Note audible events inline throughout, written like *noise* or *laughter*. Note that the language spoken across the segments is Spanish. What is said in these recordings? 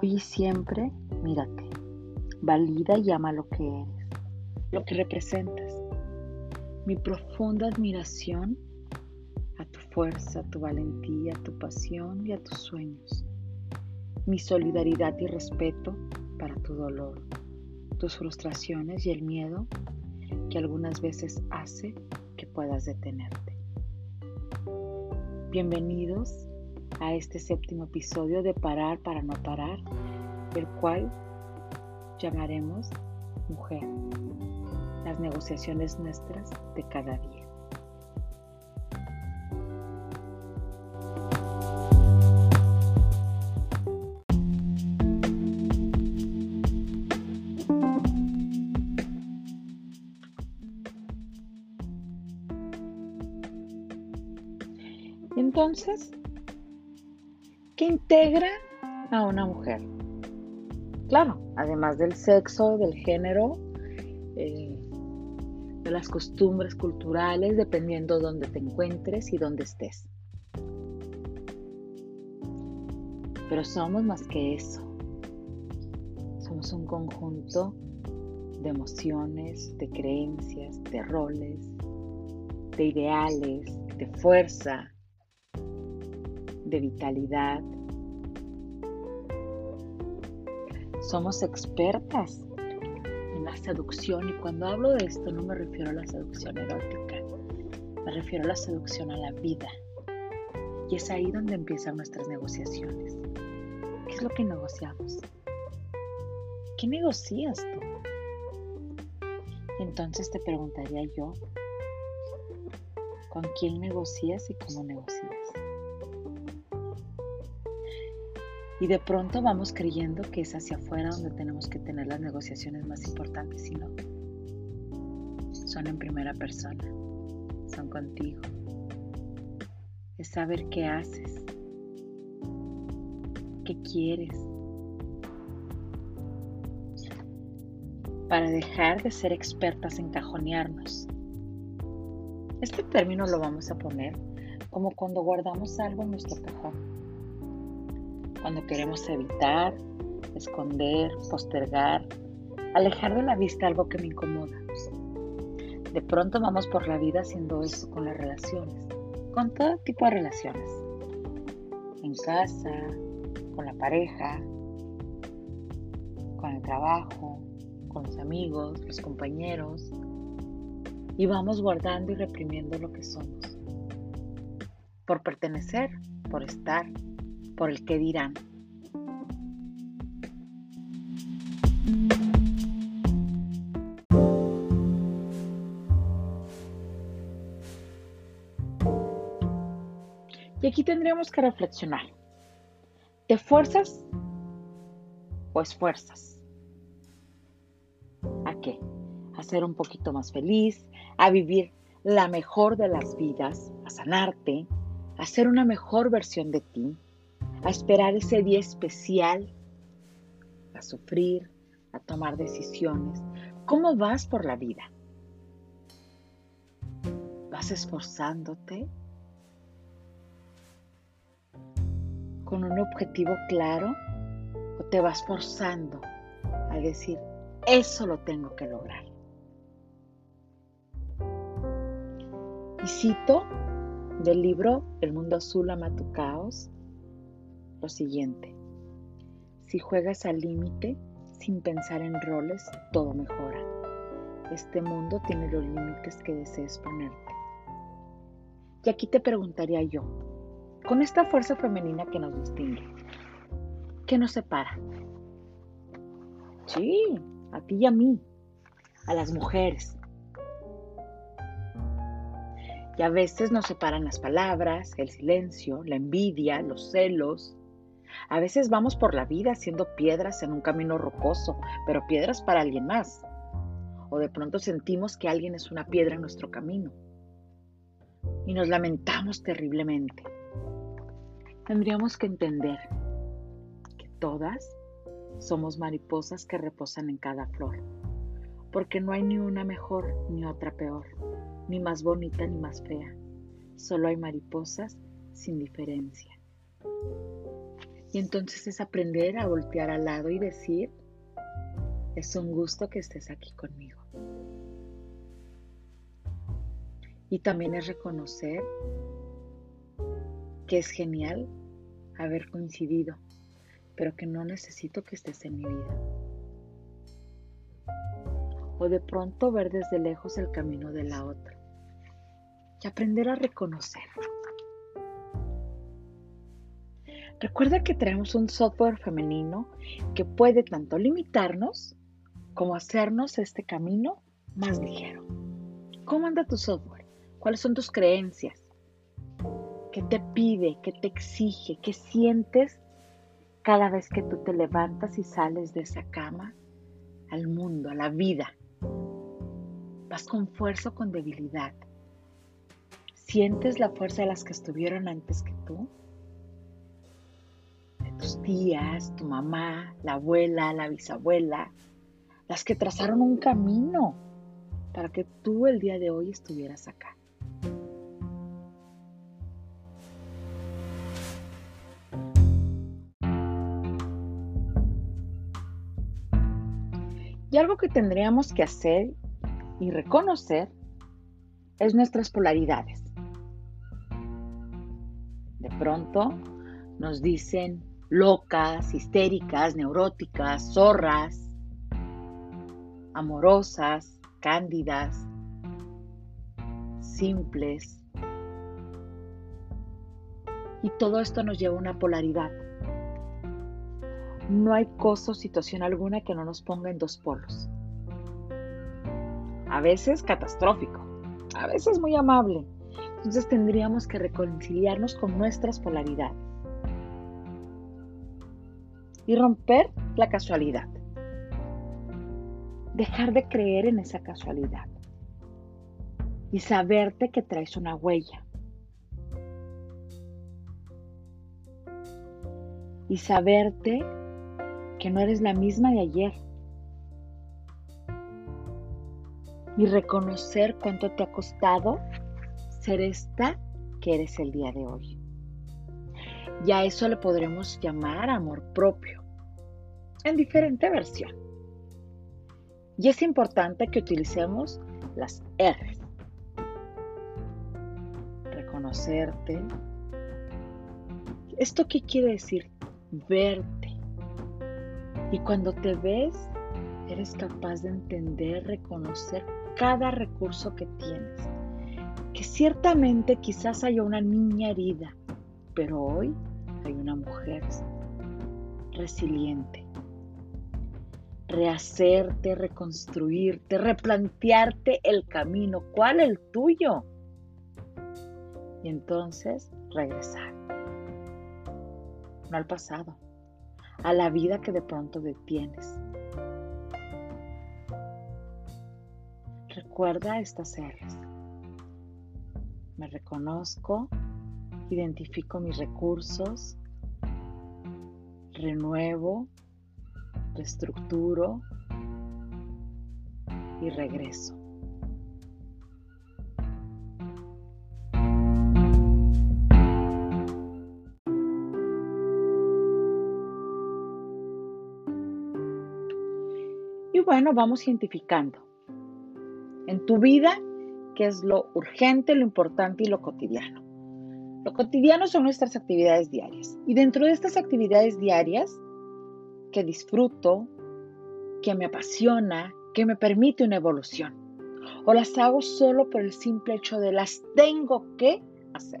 Hoy y siempre, mírate, valida y ama lo que eres, lo que representas. Mi profunda admiración a tu fuerza, tu valentía, tu pasión y a tus sueños. Mi solidaridad y respeto para tu dolor, tus frustraciones y el miedo que algunas veces hace que puedas detenerte. Bienvenidos a este séptimo episodio de Parar para no parar, el cual llamaremos Mujer, las negociaciones nuestras de cada día. Entonces, ¿Qué integra a una mujer. Claro, además del sexo, del género, eh, de las costumbres culturales, dependiendo de dónde te encuentres y dónde estés. Pero somos más que eso. Somos un conjunto de emociones, de creencias, de roles, de ideales, de fuerza, de vitalidad. Somos expertas en la seducción y cuando hablo de esto no me refiero a la seducción erótica, me refiero a la seducción a la vida. Y es ahí donde empiezan nuestras negociaciones. ¿Qué es lo que negociamos? ¿Qué negocias tú? Entonces te preguntaría yo, ¿con quién negocias y cómo negocias? Y de pronto vamos creyendo que es hacia afuera donde tenemos que tener las negociaciones más importantes y no. Son en primera persona, son contigo. Es saber qué haces, qué quieres. Para dejar de ser expertas en cajonearnos. Este término lo vamos a poner como cuando guardamos algo en nuestro cajón cuando queremos evitar, esconder, postergar, alejar de la vista algo que me incomoda. De pronto vamos por la vida haciendo eso con las relaciones, con todo tipo de relaciones. En casa, con la pareja, con el trabajo, con los amigos, los compañeros. Y vamos guardando y reprimiendo lo que somos. Por pertenecer, por estar, por el que dirán. Y aquí tendríamos que reflexionar. ¿Te fuerzas o esfuerzas? ¿A qué? A ser un poquito más feliz, a vivir la mejor de las vidas, a sanarte, a ser una mejor versión de ti, a esperar ese día especial, a sufrir, a tomar decisiones. ¿Cómo vas por la vida? ¿Vas esforzándote? ¿Con un objetivo claro? ¿O te vas forzando a decir, eso lo tengo que lograr? Y cito del libro El mundo azul ama tu caos lo siguiente. Si juegas al límite, sin pensar en roles, todo mejora. Este mundo tiene los límites que desees ponerte. Y aquí te preguntaría yo, con esta fuerza femenina que nos distingue, ¿qué nos separa? Sí, a ti y a mí, a las mujeres. Y a veces nos separan las palabras, el silencio, la envidia, los celos, a veces vamos por la vida haciendo piedras en un camino rocoso, pero piedras para alguien más. O de pronto sentimos que alguien es una piedra en nuestro camino. Y nos lamentamos terriblemente. Tendríamos que entender que todas somos mariposas que reposan en cada flor. Porque no hay ni una mejor ni otra peor, ni más bonita ni más fea. Solo hay mariposas sin diferencia. Y entonces es aprender a voltear al lado y decir, es un gusto que estés aquí conmigo. Y también es reconocer que es genial haber coincidido, pero que no necesito que estés en mi vida. O de pronto ver desde lejos el camino de la otra. Y aprender a reconocer. Recuerda que traemos un software femenino que puede tanto limitarnos como hacernos este camino más ligero. ¿Cómo anda tu software? ¿Cuáles son tus creencias? ¿Qué te pide? ¿Qué te exige? ¿Qué sientes cada vez que tú te levantas y sales de esa cama al mundo, a la vida? ¿Vas con fuerza o con debilidad? ¿Sientes la fuerza de las que estuvieron antes que tú? Tías, tu mamá, la abuela, la bisabuela, las que trazaron un camino para que tú el día de hoy estuvieras acá. Y algo que tendríamos que hacer y reconocer es nuestras polaridades. De pronto nos dicen locas, histéricas, neuróticas, zorras, amorosas, cándidas, simples. Y todo esto nos lleva a una polaridad. No hay cosa o situación alguna que no nos ponga en dos polos. A veces catastrófico, a veces muy amable. Entonces tendríamos que reconciliarnos con nuestras polaridades y romper la casualidad dejar de creer en esa casualidad y saberte que traes una huella. Y saberte que no eres la misma de ayer. Y reconocer cuánto te ha costado ser esta que eres el día de hoy. Y a eso le podremos llamar amor propio, en diferente versión. Y es importante que utilicemos las R. Reconocerte. ¿Esto qué quiere decir? Verte. Y cuando te ves, eres capaz de entender, reconocer cada recurso que tienes. Que ciertamente quizás haya una niña herida, pero hoy hay una mujer resiliente, rehacerte, reconstruirte, replantearte el camino. ¿Cuál el tuyo? Y entonces regresar. No al pasado, a la vida que de pronto detienes. Recuerda estas R's. Me reconozco, identifico mis recursos, renuevo, reestructuro y regreso. Y bueno, vamos identificando en tu vida qué es lo urgente, lo importante y lo cotidiano. Lo cotidiano son nuestras actividades diarias. Y dentro de estas actividades diarias que disfruto, que me apasiona, que me permite una evolución. O las hago solo por el simple hecho de las tengo que hacer.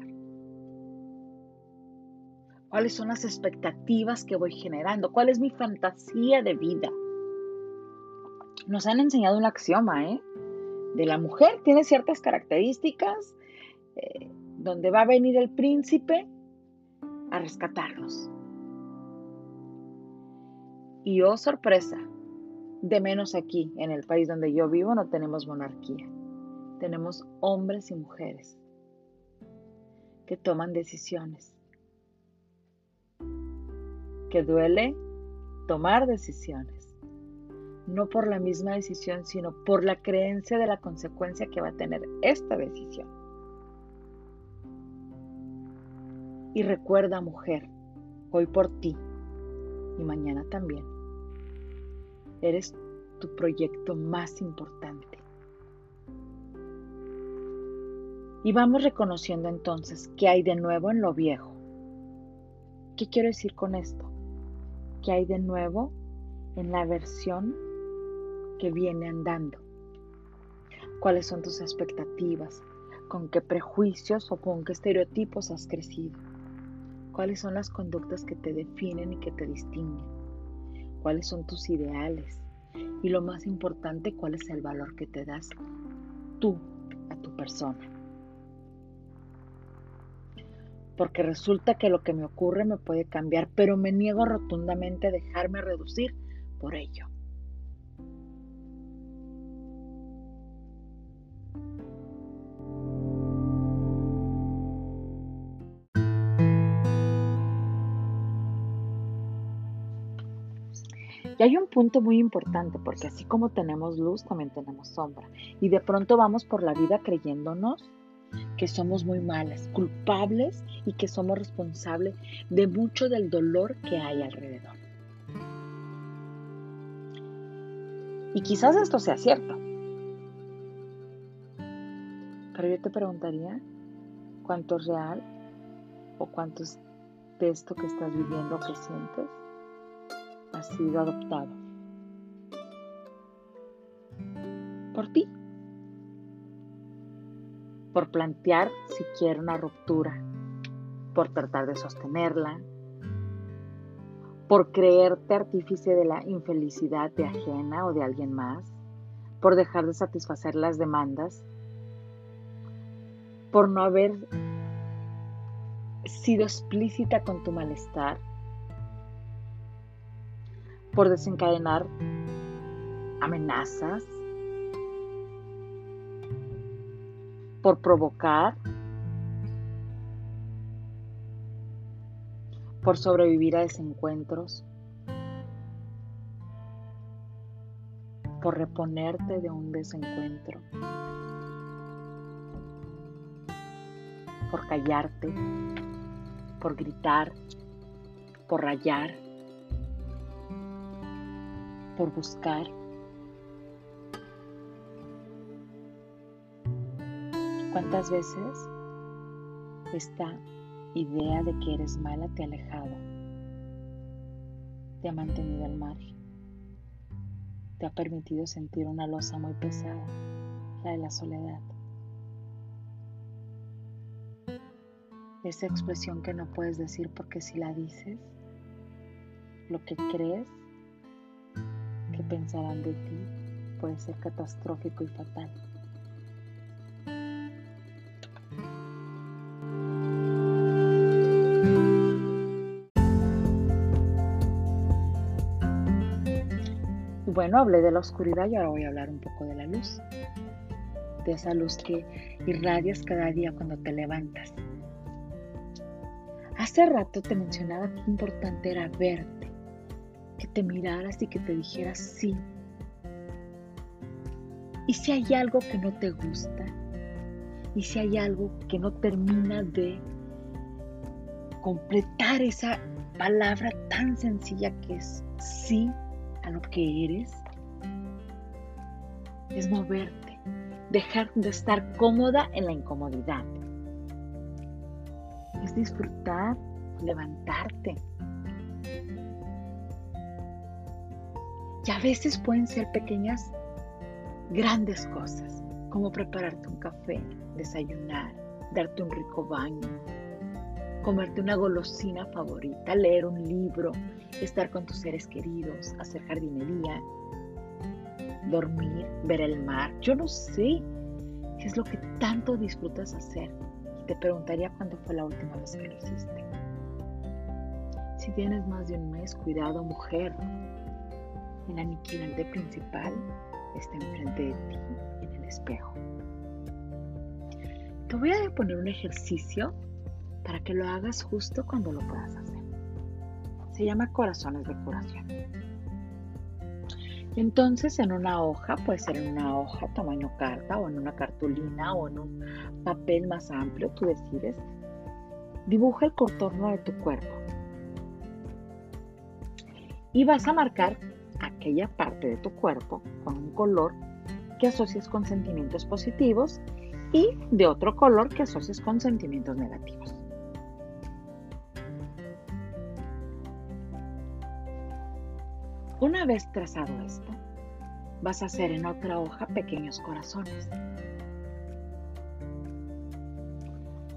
¿Cuáles son las expectativas que voy generando? ¿Cuál es mi fantasía de vida? Nos han enseñado un axioma, ¿eh? De la mujer tiene ciertas características eh, donde va a venir el príncipe a rescatarnos. Y oh sorpresa, de menos aquí, en el país donde yo vivo, no tenemos monarquía. Tenemos hombres y mujeres que toman decisiones. Que duele tomar decisiones. No por la misma decisión, sino por la creencia de la consecuencia que va a tener esta decisión. Y recuerda, mujer, hoy por ti y mañana también. Eres tu proyecto más importante. Y vamos reconociendo entonces qué hay de nuevo en lo viejo. ¿Qué quiero decir con esto? ¿Qué hay de nuevo en la versión que viene andando? ¿Cuáles son tus expectativas? ¿Con qué prejuicios o con qué estereotipos has crecido? ¿Cuáles son las conductas que te definen y que te distinguen? ¿Cuáles son tus ideales? Y lo más importante, ¿cuál es el valor que te das tú a tu persona? Porque resulta que lo que me ocurre me puede cambiar, pero me niego rotundamente a dejarme reducir por ello. Y hay un punto muy importante, porque así como tenemos luz, también tenemos sombra. Y de pronto vamos por la vida creyéndonos que somos muy malas, culpables y que somos responsables de mucho del dolor que hay alrededor. Y quizás esto sea cierto. Pero yo te preguntaría, ¿cuánto es real? ¿O cuánto es de esto que estás viviendo que sientes? Ha sido adoptado. Por ti, por plantear siquiera una ruptura, por tratar de sostenerla, por creerte artífice de la infelicidad de ajena o de alguien más, por dejar de satisfacer las demandas, por no haber sido explícita con tu malestar, por desencadenar amenazas, por provocar, por sobrevivir a desencuentros, por reponerte de un desencuentro, por callarte, por gritar, por rayar por buscar. ¿Cuántas veces esta idea de que eres mala te ha alejado? Te ha mantenido al margen. Te ha permitido sentir una losa muy pesada, la de la soledad. Esa expresión que no puedes decir porque si la dices, lo que crees pensarán de ti puede ser catastrófico y fatal. bueno, hablé de la oscuridad y ahora voy a hablar un poco de la luz. De esa luz que irradias cada día cuando te levantas. Hace rato te mencionaba que importante era verte que te miraras y que te dijeras sí. Y si hay algo que no te gusta, y si hay algo que no termina de completar esa palabra tan sencilla que es sí a lo que eres, es moverte, dejar de estar cómoda en la incomodidad. Es disfrutar, levantarte, A veces pueden ser pequeñas, grandes cosas, como prepararte un café, desayunar, darte un rico baño, comerte una golosina favorita, leer un libro, estar con tus seres queridos, hacer jardinería, dormir, ver el mar. Yo no sé qué es lo que tanto disfrutas hacer. Te preguntaría cuándo fue la última vez que lo hiciste. Si tienes más de un mes, cuidado mujer, el aniquilante principal está enfrente de ti en el espejo. Te voy a poner un ejercicio para que lo hagas justo cuando lo puedas hacer. Se llama corazones de curación. Entonces en una hoja, puede ser en una hoja tamaño carta o en una cartulina o en un papel más amplio, tú decides, dibuja el contorno de tu cuerpo y vas a marcar aquella parte de tu cuerpo con un color que asocies con sentimientos positivos y de otro color que asocies con sentimientos negativos. Una vez trazado esto, vas a hacer en otra hoja pequeños corazones.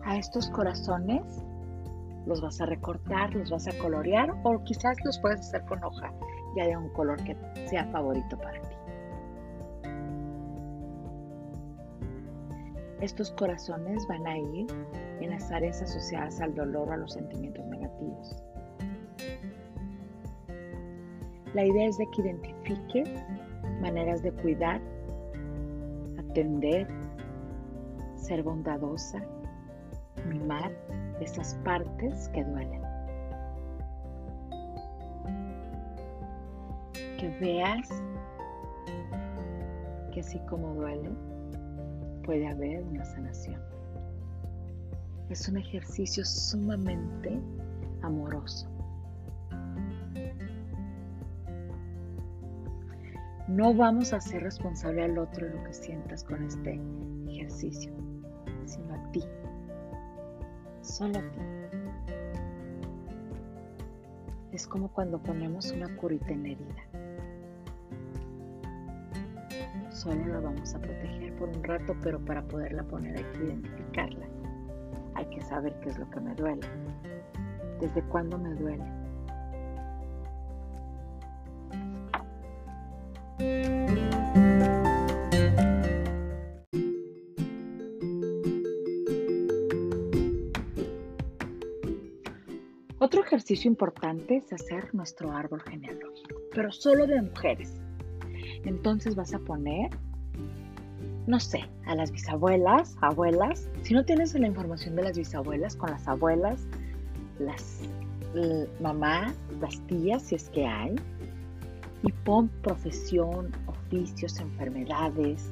A estos corazones los vas a recortar, los vas a colorear o quizás los puedes hacer con hoja ya de un color que sea favorito para ti. Estos corazones van a ir en las áreas asociadas al dolor o a los sentimientos negativos. La idea es de que identifiques maneras de cuidar, atender, ser bondadosa, mimar esas partes que duelen. Veas que así como duele, puede haber una sanación. Es un ejercicio sumamente amoroso. No vamos a ser responsable al otro de lo que sientas con este ejercicio, sino a ti, solo a ti. Es como cuando ponemos una curita en herida. Solo la vamos a proteger por un rato, pero para poderla poner hay que identificarla. Hay que saber qué es lo que me duele. ¿Desde cuándo me duele? Otro ejercicio importante es hacer nuestro árbol genealógico, pero solo de mujeres. Entonces vas a poner, no sé, a las bisabuelas, abuelas. Si no tienes la información de las bisabuelas, con las abuelas, las mamás, las tías, si es que hay. Y pon profesión, oficios, enfermedades,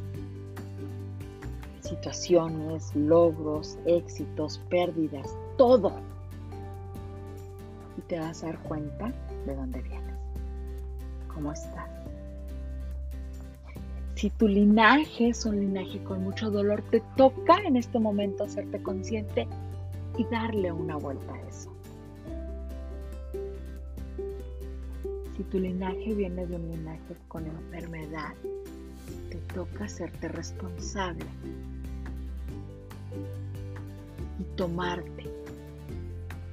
situaciones, logros, éxitos, pérdidas, todo. Y te vas a dar cuenta de dónde vienes, cómo estás. Si tu linaje es un linaje con mucho dolor, te toca en este momento hacerte consciente y darle una vuelta a eso. Si tu linaje viene de un linaje con enfermedad, te toca hacerte responsable y tomarte.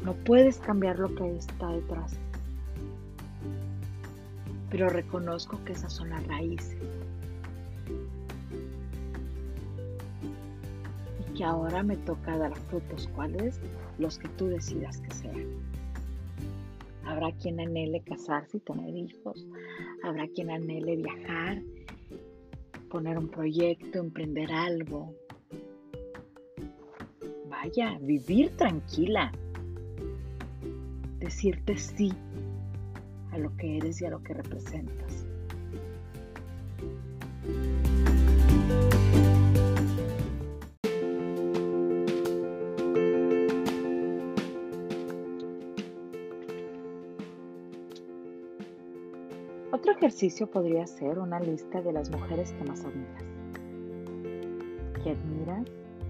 No puedes cambiar lo que está detrás, pero reconozco que esas son las raíces que ahora me toca dar frutos. ¿Cuáles? Los que tú decidas que sean. Habrá quien anhele casarse y tener hijos. Habrá quien anhele viajar, poner un proyecto, emprender algo. Vaya, vivir tranquila. Decirte sí a lo que eres y a lo que representas. Ejercicio podría ser una lista de las mujeres que más admiras. ¿Qué admiras?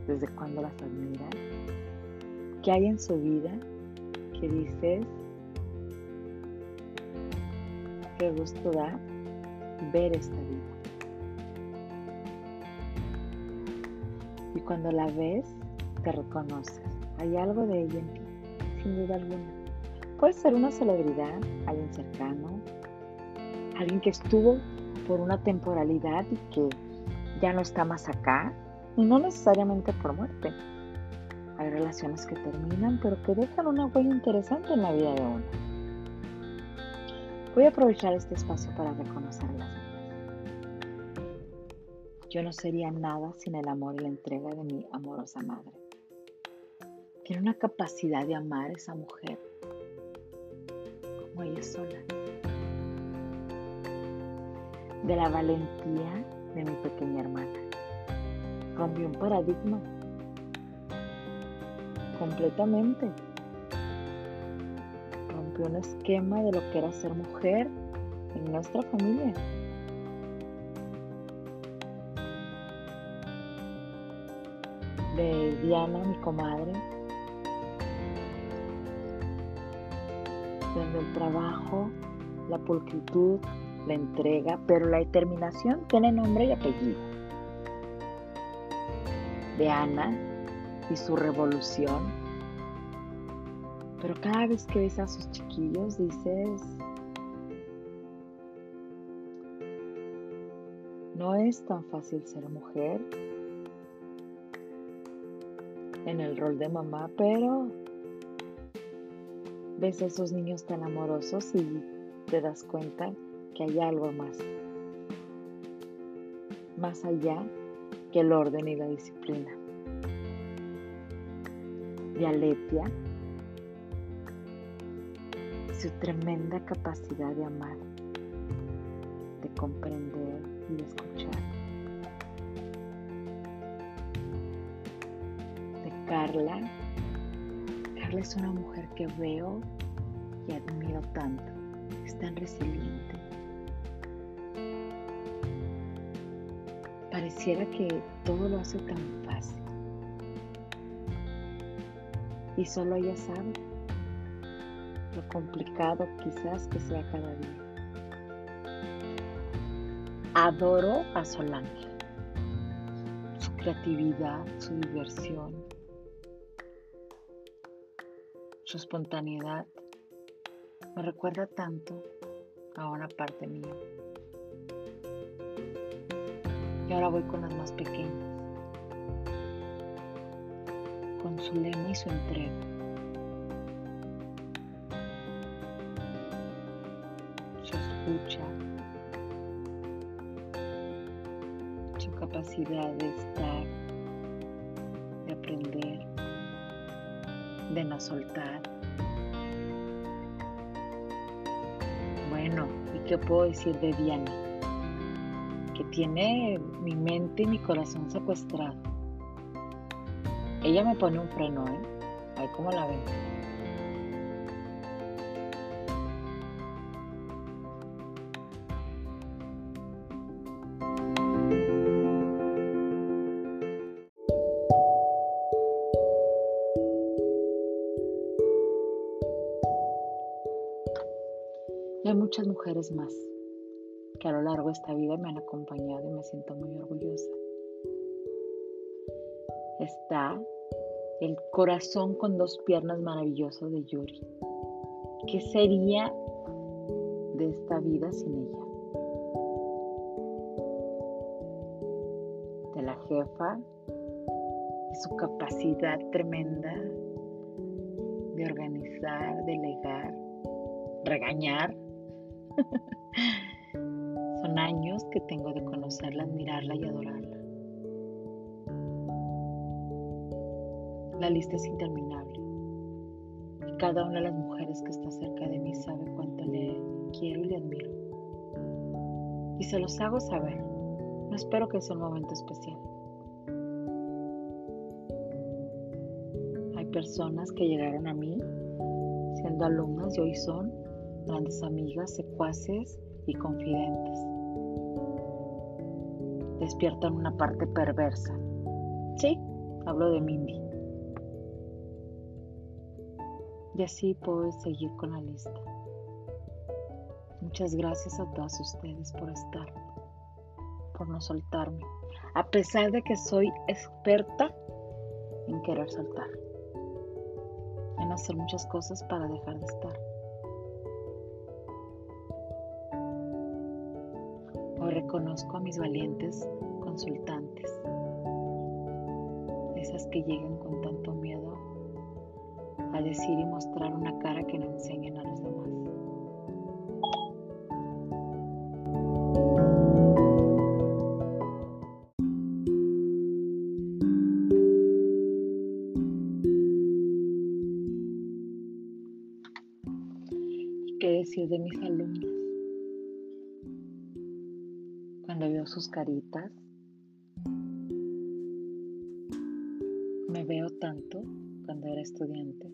¿Desde cuándo las admiras? ¿Qué hay en su vida que dices? Qué gusto da ver esta vida. Y cuando la ves, te reconoces. Hay algo de ella en ti, sin duda alguna. Puede ser una celebridad, alguien cercano, alguien que estuvo por una temporalidad y que ya no está más acá, y no necesariamente por muerte. Hay relaciones que terminan, pero que dejan una huella interesante en la vida de uno. Voy a aprovechar este espacio para reconocerlas. Yo no sería nada sin el amor y la entrega de mi amorosa madre. Tiene una capacidad de amar a esa mujer como ella sola de la valentía de mi pequeña hermana. Rompió un paradigma completamente. rompió un esquema de lo que era ser mujer en nuestra familia. De Diana, mi comadre, donde el trabajo, la pulcritud, la entrega, pero la determinación tiene nombre y apellido. De Ana y su revolución. Pero cada vez que ves a sus chiquillos dices, no es tan fácil ser mujer en el rol de mamá, pero ves a esos niños tan amorosos y te das cuenta que hay algo más, más allá que el orden y la disciplina. De Aletia, su tremenda capacidad de amar, de comprender y de escuchar. De Carla, Carla es una mujer que veo y admiro tanto, es tan resiliente Pareciera que todo lo hace tan fácil. Y solo ella sabe lo complicado quizás que sea cada día. Adoro a Solange, su creatividad, su diversión, su espontaneidad. Me recuerda tanto a una parte mía. Y ahora voy con las más pequeñas, con su lema y su entrega. Su escucha, su capacidad de estar, de aprender, de no soltar. Bueno, ¿y qué puedo decir de Diana? Que tiene mi mente y mi corazón secuestrado. Ella me pone un freno, ¿eh? Ahí como la ven. Hay muchas mujeres más que a lo largo de esta vida me han acompañado y me siento muy orgullosa. Está el corazón con dos piernas maravilloso de Yuri. ¿Qué sería de esta vida sin ella? De la jefa y su capacidad tremenda de organizar, delegar, regañar. *laughs* años que tengo de conocerla, admirarla y adorarla. La lista es interminable. Y cada una de las mujeres que está cerca de mí sabe cuánto le quiero y le admiro. Y se los hago saber. No espero que sea un momento especial. Hay personas que llegaron a mí siendo alumnas y hoy son grandes amigas, secuaces y confidentes despiertan una parte perversa. Sí, hablo de Mindy. Y así puedo seguir con la lista. Muchas gracias a todas ustedes por estar, por no soltarme, a pesar de que soy experta en querer soltar, en hacer muchas cosas para dejar de estar. Reconozco a mis valientes consultantes, esas que llegan con tanto miedo a decir y mostrar una cara que no enseñen a los demás. Sus caritas. Me veo tanto cuando era estudiante.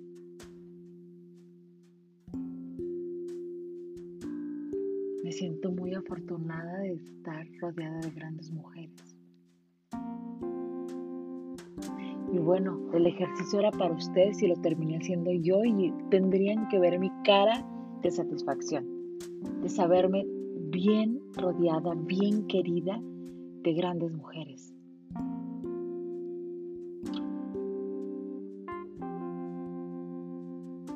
Me siento muy afortunada de estar rodeada de grandes mujeres. Y bueno, el ejercicio era para ustedes y lo terminé haciendo yo y tendrían que ver mi cara de satisfacción, de saberme bien rodeada, bien querida de grandes mujeres.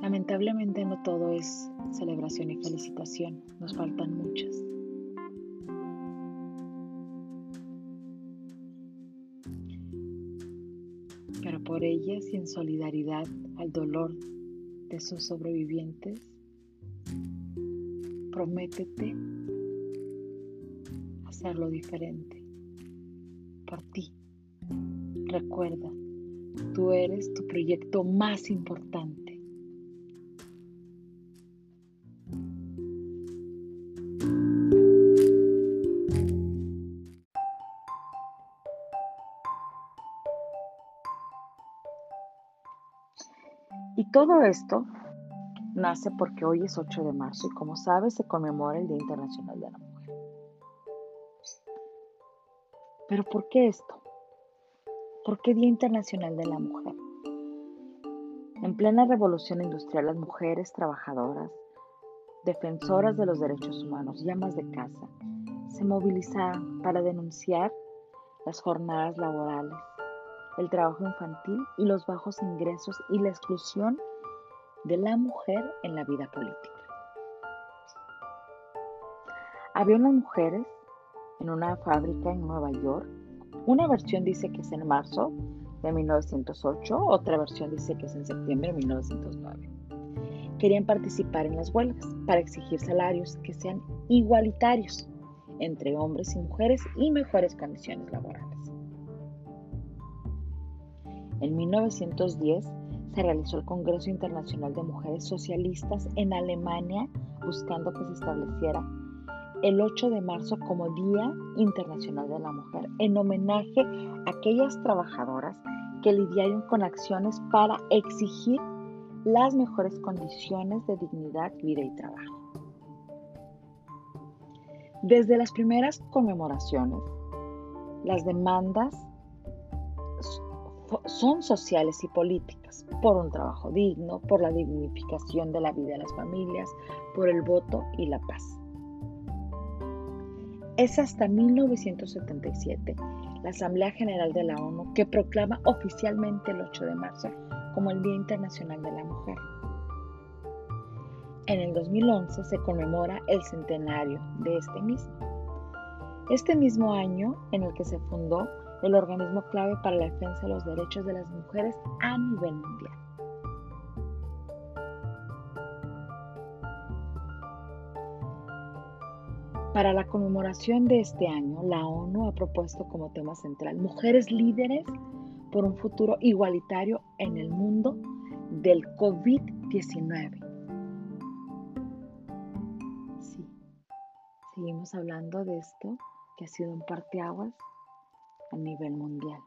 Lamentablemente no todo es celebración y felicitación, nos faltan muchas. Pero por ellas y en solidaridad al dolor de sus sobrevivientes, prométete hacerlo diferente por ti. Recuerda, tú eres tu proyecto más importante. Y todo esto nace porque hoy es 8 de marzo y como sabes se conmemora el Día Internacional de la Mujer. Pero ¿por qué esto? ¿Por qué Día Internacional de la Mujer? En plena revolución industrial las mujeres trabajadoras, defensoras de los derechos humanos y amas de casa, se movilizaron para denunciar las jornadas laborales el trabajo infantil y los bajos ingresos y la exclusión de la mujer en la vida política. Había unas mujeres en una fábrica en Nueva York. Una versión dice que es en marzo de 1908, otra versión dice que es en septiembre de 1909. Querían participar en las huelgas para exigir salarios que sean igualitarios entre hombres y mujeres y mejores condiciones laborales. En 1910 se realizó el Congreso Internacional de Mujeres Socialistas en Alemania buscando que se estableciera el 8 de marzo como Día Internacional de la Mujer en homenaje a aquellas trabajadoras que lidiaron con acciones para exigir las mejores condiciones de dignidad, vida y trabajo. Desde las primeras conmemoraciones, las demandas son sociales y políticas, por un trabajo digno, por la dignificación de la vida de las familias, por el voto y la paz. Es hasta 1977 la Asamblea General de la ONU que proclama oficialmente el 8 de marzo como el Día Internacional de la Mujer. En el 2011 se conmemora el centenario de este mismo. Este mismo año en el que se fundó el organismo clave para la defensa de los derechos de las mujeres a nivel mundial. Para la conmemoración de este año, la ONU ha propuesto como tema central Mujeres líderes por un futuro igualitario en el mundo del COVID-19. Sí, seguimos hablando de esto que ha sido un parteaguas a nivel mundial.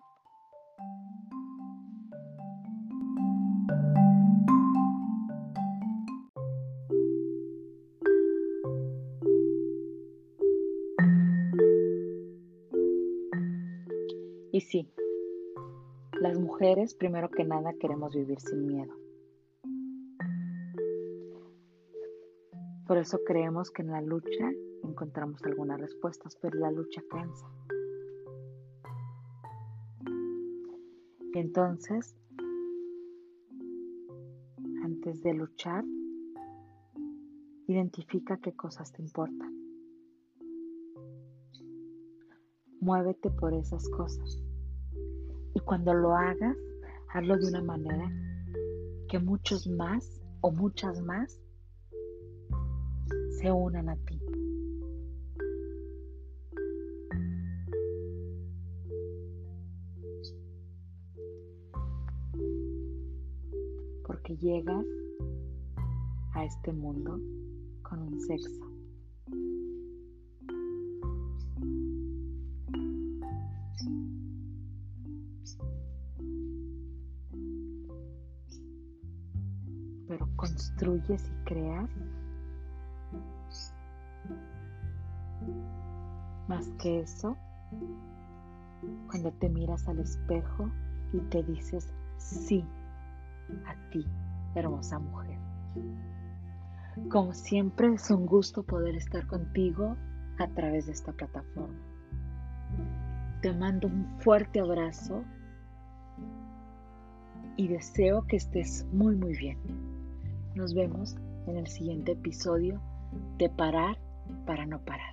Y sí, las mujeres primero que nada queremos vivir sin miedo. Por eso creemos que en la lucha encontramos algunas respuestas, pero la lucha cansa. Entonces, antes de luchar, identifica qué cosas te importan. Muévete por esas cosas. Cuando lo hagas, hazlo de una manera que muchos más o muchas más se unan a ti. porque llegas a este mundo con un sexo. Construyes y creas Más que eso, cuando te miras al espejo y te dices sí a ti, hermosa mujer. Como siempre es un gusto poder estar contigo a través de esta plataforma. Te mando un fuerte abrazo y deseo que estés muy muy bien. Nos vemos en el siguiente episodio de Parar para no parar.